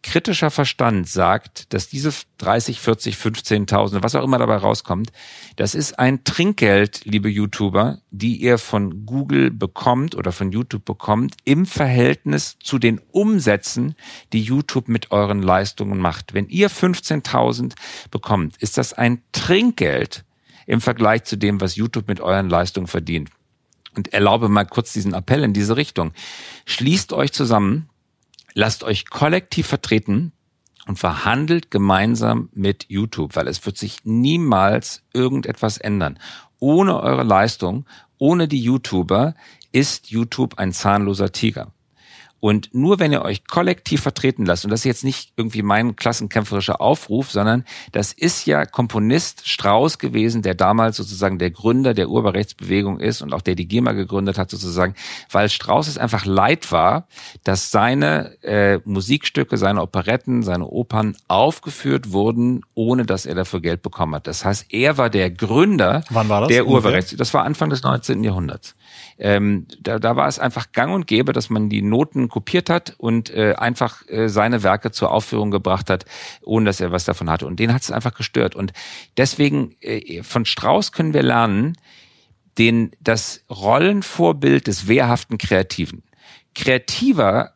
kritischer Verstand sagt, dass diese 30, 40, 15.000, was auch immer dabei rauskommt, das ist ein Trinkgeld, liebe YouTuber, die ihr von Google bekommt oder von YouTube bekommt im Verhältnis zu den Umsätzen, die YouTube mit euren Leistungen macht. Wenn ihr 15.000 bekommt, ist das ein Trinkgeld im Vergleich zu dem, was YouTube mit euren Leistungen verdient. Und erlaube mal kurz diesen Appell in diese Richtung. Schließt euch zusammen, lasst euch kollektiv vertreten und verhandelt gemeinsam mit YouTube, weil es wird sich niemals irgendetwas ändern. Ohne eure Leistung, ohne die YouTuber ist YouTube ein zahnloser Tiger. Und nur wenn ihr euch kollektiv vertreten lasst, und das ist jetzt nicht irgendwie mein klassenkämpferischer Aufruf, sondern das ist ja Komponist Strauß gewesen, der damals sozusagen der Gründer der Urheberrechtsbewegung ist und auch der die GEMA gegründet hat sozusagen, weil Strauß es einfach leid war, dass seine äh, Musikstücke, seine Operetten, seine Opern aufgeführt wurden, ohne dass er dafür Geld bekommen hat. Das heißt, er war der Gründer der Urheberrechts. Das war Anfang des 19. Jahrhunderts. Ähm, da, da war es einfach gang und gäbe, dass man die Noten kopiert hat und äh, einfach äh, seine Werke zur Aufführung gebracht hat, ohne dass er was davon hatte. Und den hat es einfach gestört. Und deswegen äh, von Strauß können wir lernen, den das Rollenvorbild des wehrhaften Kreativen kreativer,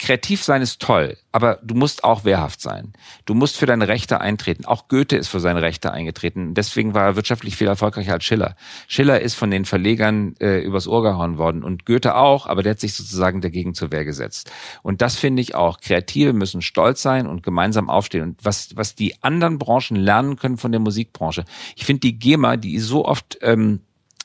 kreativ sein ist toll, aber du musst auch wehrhaft sein. Du musst für deine Rechte eintreten. Auch Goethe ist für seine Rechte eingetreten. Deswegen war er wirtschaftlich viel erfolgreicher als Schiller. Schiller ist von den Verlegern äh, übers Ohr gehauen worden und Goethe auch, aber der hat sich sozusagen dagegen zur Wehr gesetzt. Und das finde ich auch. Kreative müssen stolz sein und gemeinsam aufstehen. Und was, was die anderen Branchen lernen können von der Musikbranche. Ich finde die GEMA, die so oft ähm,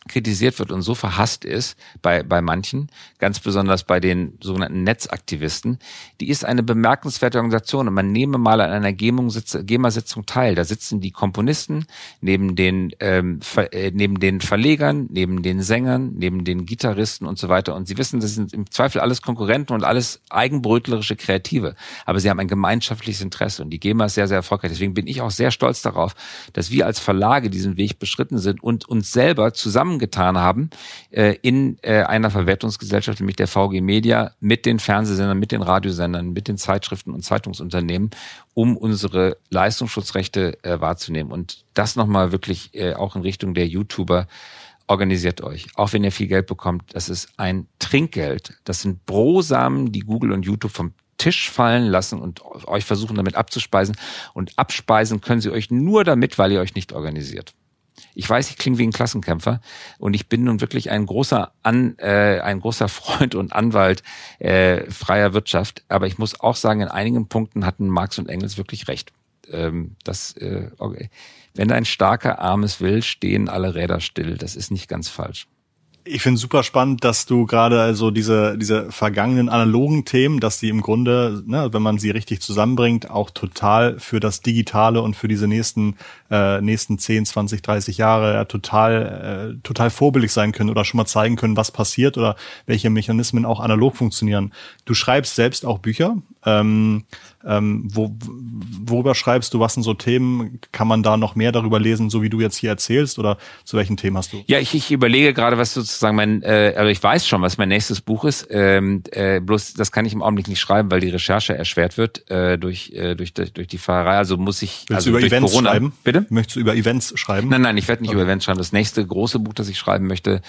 kritisiert wird und so verhasst ist bei, bei manchen, ganz besonders bei den sogenannten Netzaktivisten, die ist eine bemerkenswerte Organisation und man nehme mal an einer GEMA-Sitzung teil. Da sitzen die Komponisten neben den, ähm, äh, neben den Verlegern, neben den Sängern, neben den Gitarristen und so weiter. Und sie wissen, das sind im Zweifel alles Konkurrenten und alles eigenbrötlerische Kreative. Aber sie haben ein gemeinschaftliches Interesse und die GEMA ist sehr, sehr erfolgreich. Deswegen bin ich auch sehr stolz darauf, dass wir als Verlage diesen Weg beschritten sind und uns selber zusammen zusammengetan haben äh, in äh, einer Verwertungsgesellschaft, nämlich der VG Media, mit den Fernsehsendern, mit den Radiosendern, mit den Zeitschriften und Zeitungsunternehmen, um unsere Leistungsschutzrechte äh, wahrzunehmen. Und das nochmal wirklich äh, auch in Richtung der YouTuber organisiert euch, auch wenn ihr viel Geld bekommt. Das ist ein Trinkgeld. Das sind Brosamen, die Google und YouTube vom Tisch fallen lassen und euch versuchen damit abzuspeisen. Und abspeisen können sie euch nur damit, weil ihr euch nicht organisiert. Ich weiß, ich klinge wie ein Klassenkämpfer und ich bin nun wirklich ein großer An, äh, ein großer Freund und Anwalt äh, freier Wirtschaft. Aber ich muss auch sagen, in einigen Punkten hatten Marx und Engels wirklich recht. Ähm, das, äh, okay. Wenn ein starker Armes will, stehen alle Räder still. Das ist nicht ganz falsch. Ich finde super spannend, dass du gerade also diese, diese vergangenen analogen Themen, dass die im Grunde, ne, wenn man sie richtig zusammenbringt, auch total für das Digitale und für diese nächsten, äh, nächsten 10, 20, 30 Jahre ja, total, äh, total vorbildlich sein können oder schon mal zeigen können, was passiert oder welche Mechanismen auch analog funktionieren. Du schreibst selbst auch Bücher. Ähm, ähm, wo, worüber schreibst du? Was sind so Themen? Kann man da noch mehr darüber lesen, so wie du jetzt hier erzählst? Oder zu welchen Themen hast du? Ja, ich, ich überlege gerade, was sozusagen mein, äh, also ich weiß schon, was mein nächstes Buch ist. Ähm, äh, bloß das kann ich im Augenblick nicht schreiben, weil die Recherche erschwert wird äh, durch, äh, durch, durch die Fahrerei. Also muss ich Willst also du über durch Events Corona. schreiben? Bitte? Möchtest du über Events schreiben? Nein, nein, ich werde nicht Okay. über Events schreiben. Das nächste große Buch, das ich schreiben möchte,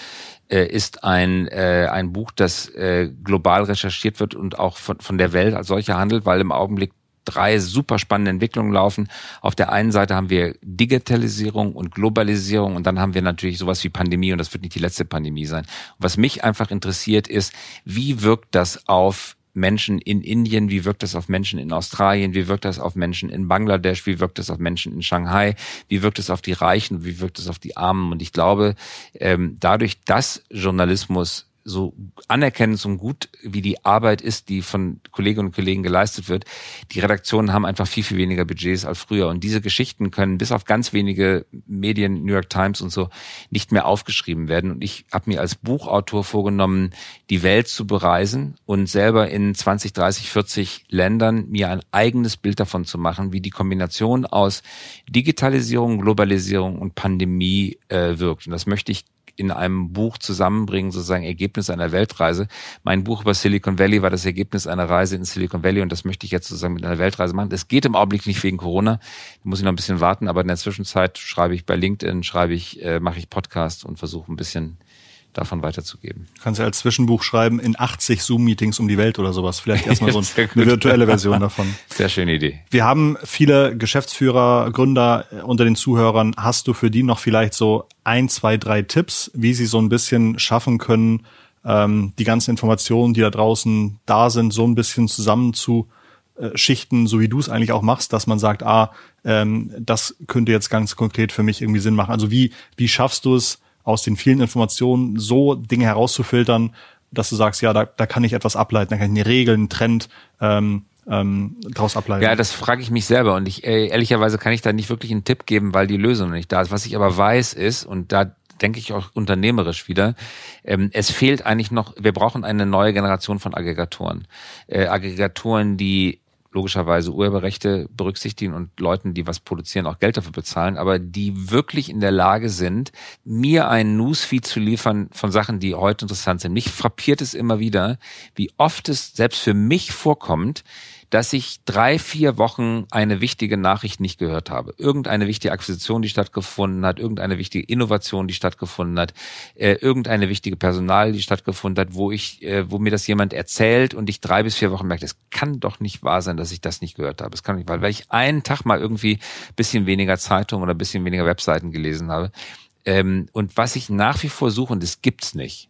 ist ein, äh, ein Buch, das äh, global recherchiert wird und auch von, von der Welt als solche handelt, weil im Augenblick drei super spannende Entwicklungen laufen. Auf der einen Seite haben wir Digitalisierung und Globalisierung und dann haben wir natürlich sowas wie Pandemie und das wird nicht die letzte Pandemie sein. Was mich einfach interessiert ist, wie wirkt das auf Menschen in Indien, wie wirkt das auf Menschen in Australien, wie wirkt das auf Menschen in Bangladesch, wie wirkt das auf Menschen in Shanghai, wie wirkt es auf die Reichen, wie wirkt es auf die Armen. Und ich glaube, ähm, dadurch, dass Journalismus so anerkennend und gut wie die Arbeit ist, die von Kolleginnen und Kollegen geleistet wird, die Redaktionen haben einfach viel, viel weniger Budgets als früher. Und diese Geschichten können bis auf ganz wenige Medien, New York Times und so, nicht mehr aufgeschrieben werden. Und ich habe mir als Buchautor vorgenommen, die Welt zu bereisen und selber in 20, 30, 40 Ländern mir ein eigenes Bild davon zu machen, wie die Kombination aus Digitalisierung, Globalisierung und Pandemie äh, wirkt. Und das möchte ich in einem Buch zusammenbringen, sozusagen Ergebnis einer Weltreise. Mein Buch über Silicon Valley war das Ergebnis einer Reise in Silicon Valley und das möchte ich jetzt sozusagen mit einer Weltreise machen. Das geht im Augenblick nicht wegen Corona. Da muss ich noch ein bisschen warten, aber in der Zwischenzeit schreibe ich bei LinkedIn, schreibe ich, äh, mache ich Podcast und versuche ein bisschen davon weiterzugeben. Kannst du als Zwischenbuch schreiben, in 80 Zoom-Meetings um die Welt oder sowas. Vielleicht erstmal so eine virtuelle Version davon. Sehr schöne Idee. Wir haben viele Geschäftsführer, Gründer unter den Zuhörern. Hast du für die noch vielleicht so ein, zwei, drei Tipps, wie sie so ein bisschen schaffen können, ähm, die ganzen Informationen, die da draußen da sind, so ein bisschen zusammen zu äh, Schichten, so wie du es eigentlich auch machst, dass man sagt, ah, ähm, das könnte jetzt ganz konkret für mich irgendwie Sinn machen. Also wie, wie schaffst du es, aus den vielen Informationen so Dinge herauszufiltern, dass du sagst, ja, da, da kann ich etwas ableiten, da kann ich eine Regel, einen Trend ähm, ähm, daraus ableiten. Ja, das frage ich mich selber und ich äh, ehrlicherweise kann ich da nicht wirklich einen Tipp geben, weil die Lösung nicht da ist. Was ich aber weiß ist und da denke ich auch unternehmerisch wieder. Ähm, es fehlt eigentlich noch, wir brauchen eine neue Generation von Aggregatoren. Äh, Aggregatoren, die logischerweise Urheberrechte berücksichtigen und Leuten, die was produzieren, auch Geld dafür bezahlen, aber die wirklich in der Lage sind, mir einen Newsfeed zu liefern von Sachen, die heute interessant sind. Mich frappiert es immer wieder, wie oft es selbst für mich vorkommt, dass ich drei, vier Wochen eine wichtige Nachricht nicht gehört habe. Irgendeine wichtige Akquisition, die stattgefunden hat, irgendeine wichtige Innovation, die stattgefunden hat, äh, irgendeine wichtige Personal, die stattgefunden hat, wo ich, äh, wo mir das jemand erzählt und ich drei bis vier Wochen merke, es kann doch nicht wahr sein, dass ich das nicht gehört habe. Es kann nicht, weil, weil ich einen Tag mal irgendwie bisschen weniger Zeitung oder bisschen weniger Webseiten gelesen habe. Ähm, und was ich nach wie vor suche, und das gibt's nicht,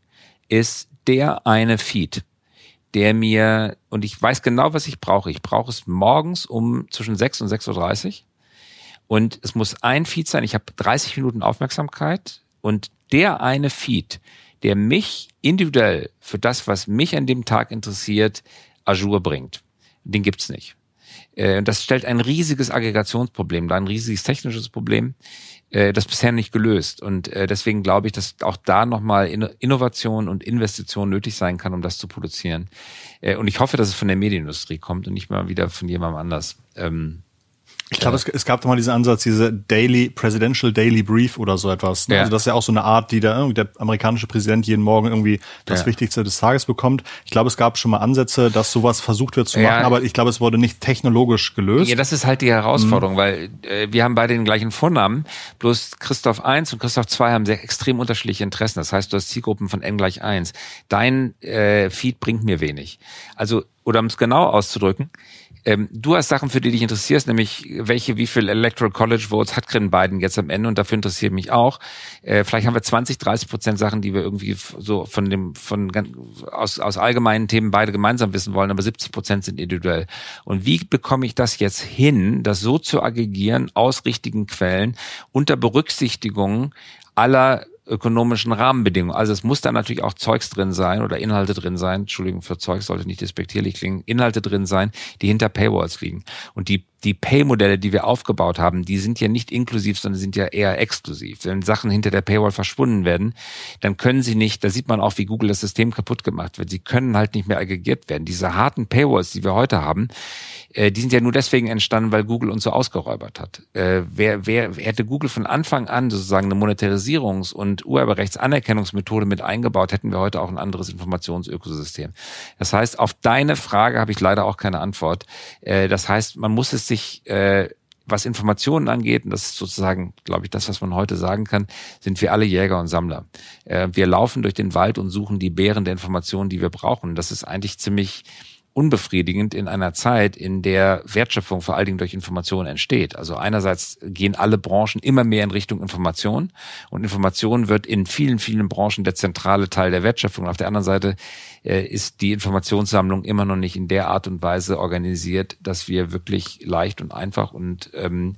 ist der eine Feed der mir, und ich weiß genau, was ich brauche. Ich brauche es morgens um zwischen 6 und 6.30 Uhr. Und es muss ein Feed sein. Ich habe 30 Minuten Aufmerksamkeit. Und der eine Feed, der mich individuell für das, was mich an dem Tag interessiert, Azure bringt, den gibt's nicht. Äh, das stellt ein riesiges Aggregationsproblem, ein riesiges technisches Problem äh, das bisher nicht gelöst. Und äh, deswegen glaube ich, dass auch da nochmal Innovation und Investition nötig sein kann, um das zu produzieren. Und ich hoffe, dass es von der Medienindustrie kommt und nicht mal wieder von jemandem anders. Ähm, ich glaube, es, es gab doch mal diesen Ansatz, diese Daily, Presidential Daily Brief oder so etwas. Ne? Ja. Also das ist ja auch so eine Art, die der, der amerikanische Präsident jeden Morgen irgendwie das ja. Wichtigste des Tages bekommt. Ich glaube, es gab schon mal Ansätze, dass sowas versucht wird zu machen, ja. aber ich glaube, es wurde nicht technologisch gelöst. Ja, das ist halt die Herausforderung, mhm. weil äh, wir haben beide den gleichen Vornamen, bloß Christoph 1 und Christoph 2 haben sehr extrem unterschiedliche Interessen. Das heißt, du hast Zielgruppen von n gleich 1. Dein äh, Feed bringt mir wenig. Also, oder um es genau auszudrücken, ähm, du hast Sachen, für die dich interessierst, nämlich welche, wie viel Electoral College Votes hat Grin Biden jetzt am Ende und dafür interessiert mich auch. Äh, vielleicht haben wir 20, 30 Prozent Sachen, die wir irgendwie so von dem, von aus, aus allgemeinen Themen beide gemeinsam wissen wollen, aber 70 Prozent sind individuell. Und wie bekomme ich das jetzt hin, das so zu aggregieren aus richtigen Quellen unter Berücksichtigung aller ökonomischen Rahmenbedingungen. Also es muss da natürlich auch Zeugs drin sein oder Inhalte drin sein. Entschuldigung für Zeugs sollte nicht despektierlich klingen. Inhalte drin sein, die hinter Paywalls liegen. Und die die Pay-Modelle, die wir aufgebaut haben, die sind ja nicht inklusiv, sondern sind ja eher exklusiv. Wenn Sachen hinter der Paywall verschwunden werden, dann können sie nicht, da sieht man auch, wie Google das System kaputt gemacht wird. Sie können halt nicht mehr aggregiert werden. Diese harten Paywalls, die wir heute haben, äh, die sind ja nur deswegen entstanden, weil Google uns so ausgeräubert hat. Äh, wer, wer hätte Google von Anfang an sozusagen eine Monetarisierungs- und Urheberrechtsanerkennungsmethode mit eingebaut, hätten wir heute auch ein anderes Informationsökosystem. Das heißt, auf deine Frage habe ich leider auch keine Antwort. Äh, das heißt, man muss es sich, äh, was Informationen angeht, und das ist sozusagen, glaube ich, das, was man heute sagen kann, sind wir alle Jäger und Sammler. Äh, wir laufen durch den Wald und suchen die Beeren der Informationen, die wir brauchen. Das ist eigentlich ziemlich unbefriedigend in einer Zeit, in der Wertschöpfung vor allen Dingen durch Information entsteht. Also einerseits gehen alle Branchen immer mehr in Richtung Information und Information wird in vielen, vielen Branchen der zentrale Teil der Wertschöpfung. Auf der anderen Seite äh, ist die Informationssammlung immer noch nicht in der Art und Weise organisiert, dass wir wirklich leicht und einfach und ähm,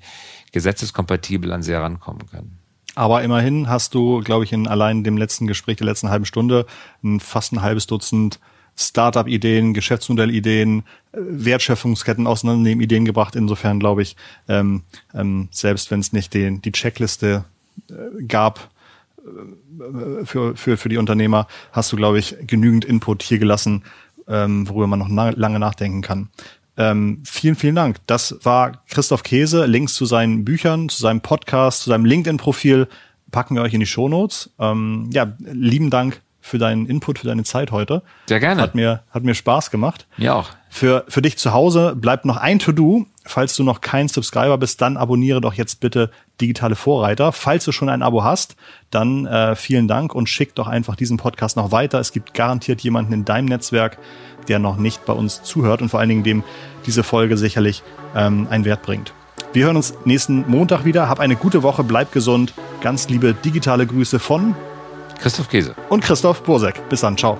gesetzeskompatibel an sehr rankommen können. Aber immerhin hast du, glaube ich, in allein dem letzten Gespräch der letzten halben Stunde ein, fast ein halbes Dutzend Startup-Ideen, Geschäftsmodellideen, äh, Wertschöpfungsketten auseinandernehmen, Ideen gebracht. Insofern glaube ich, ähm, ähm, selbst wenn es nicht den, die Checkliste äh, gab äh, für, für, für die Unternehmer, hast du, glaube ich, genügend Input hier gelassen, ähm, worüber man noch na lange nachdenken kann. Ähm, vielen, vielen Dank. Das war Christoph Käse. Links zu seinen Büchern, zu seinem Podcast, zu seinem LinkedIn-Profil packen wir euch in die Shownotes. Ähm, ja, lieben Dank für deinen Input, für deine Zeit heute. Sehr gerne. Hat mir, hat mir Spaß gemacht. Mir auch. Für, für dich zu Hause bleibt noch ein To-Do. Falls du noch kein Subscriber bist, dann abonniere doch jetzt bitte Digitale Vorreiter. Falls du schon ein Abo hast, dann äh, vielen Dank und schick doch einfach diesen Podcast noch weiter. Es gibt garantiert jemanden in deinem Netzwerk, der noch nicht bei uns zuhört und vor allen Dingen dem diese Folge sicherlich ähm, einen Wert bringt. Wir hören uns nächsten Montag wieder. Hab eine gute Woche, bleib gesund. Ganz liebe digitale Grüße von Christoph Käse und Christoph Bursek. Bis dann, ciao.